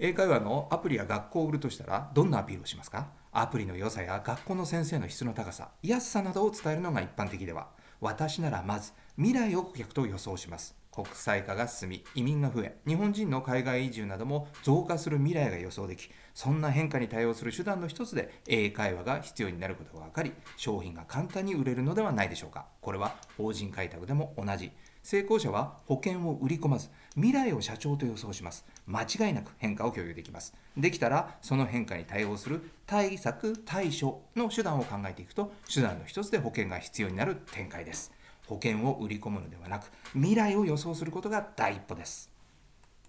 英会話のアプリや学校を売るとしたらどんなアピールをしますか？アプリの良さや学校の先生の質の高さ安さなどを伝えるのが一般的では私ならまず未来を顧客と予想します。国際化が進み移民が増え日本人の海外移住なども増加する未来が予想できそんな変化に対応する手段の一つで英会話が必要になることが分かり商品が簡単に売れるのではないでしょうか。これは法人開拓でも同じ。成功者は保険を売り込まず未来を社長と予想します。間違いなく変化を共有できます。できたらその変化に対応する対策対処の手段を考えていくと手段の一つで保険が必要になる展開です。保険を売り込むのではなく未来を予想することが第一歩です。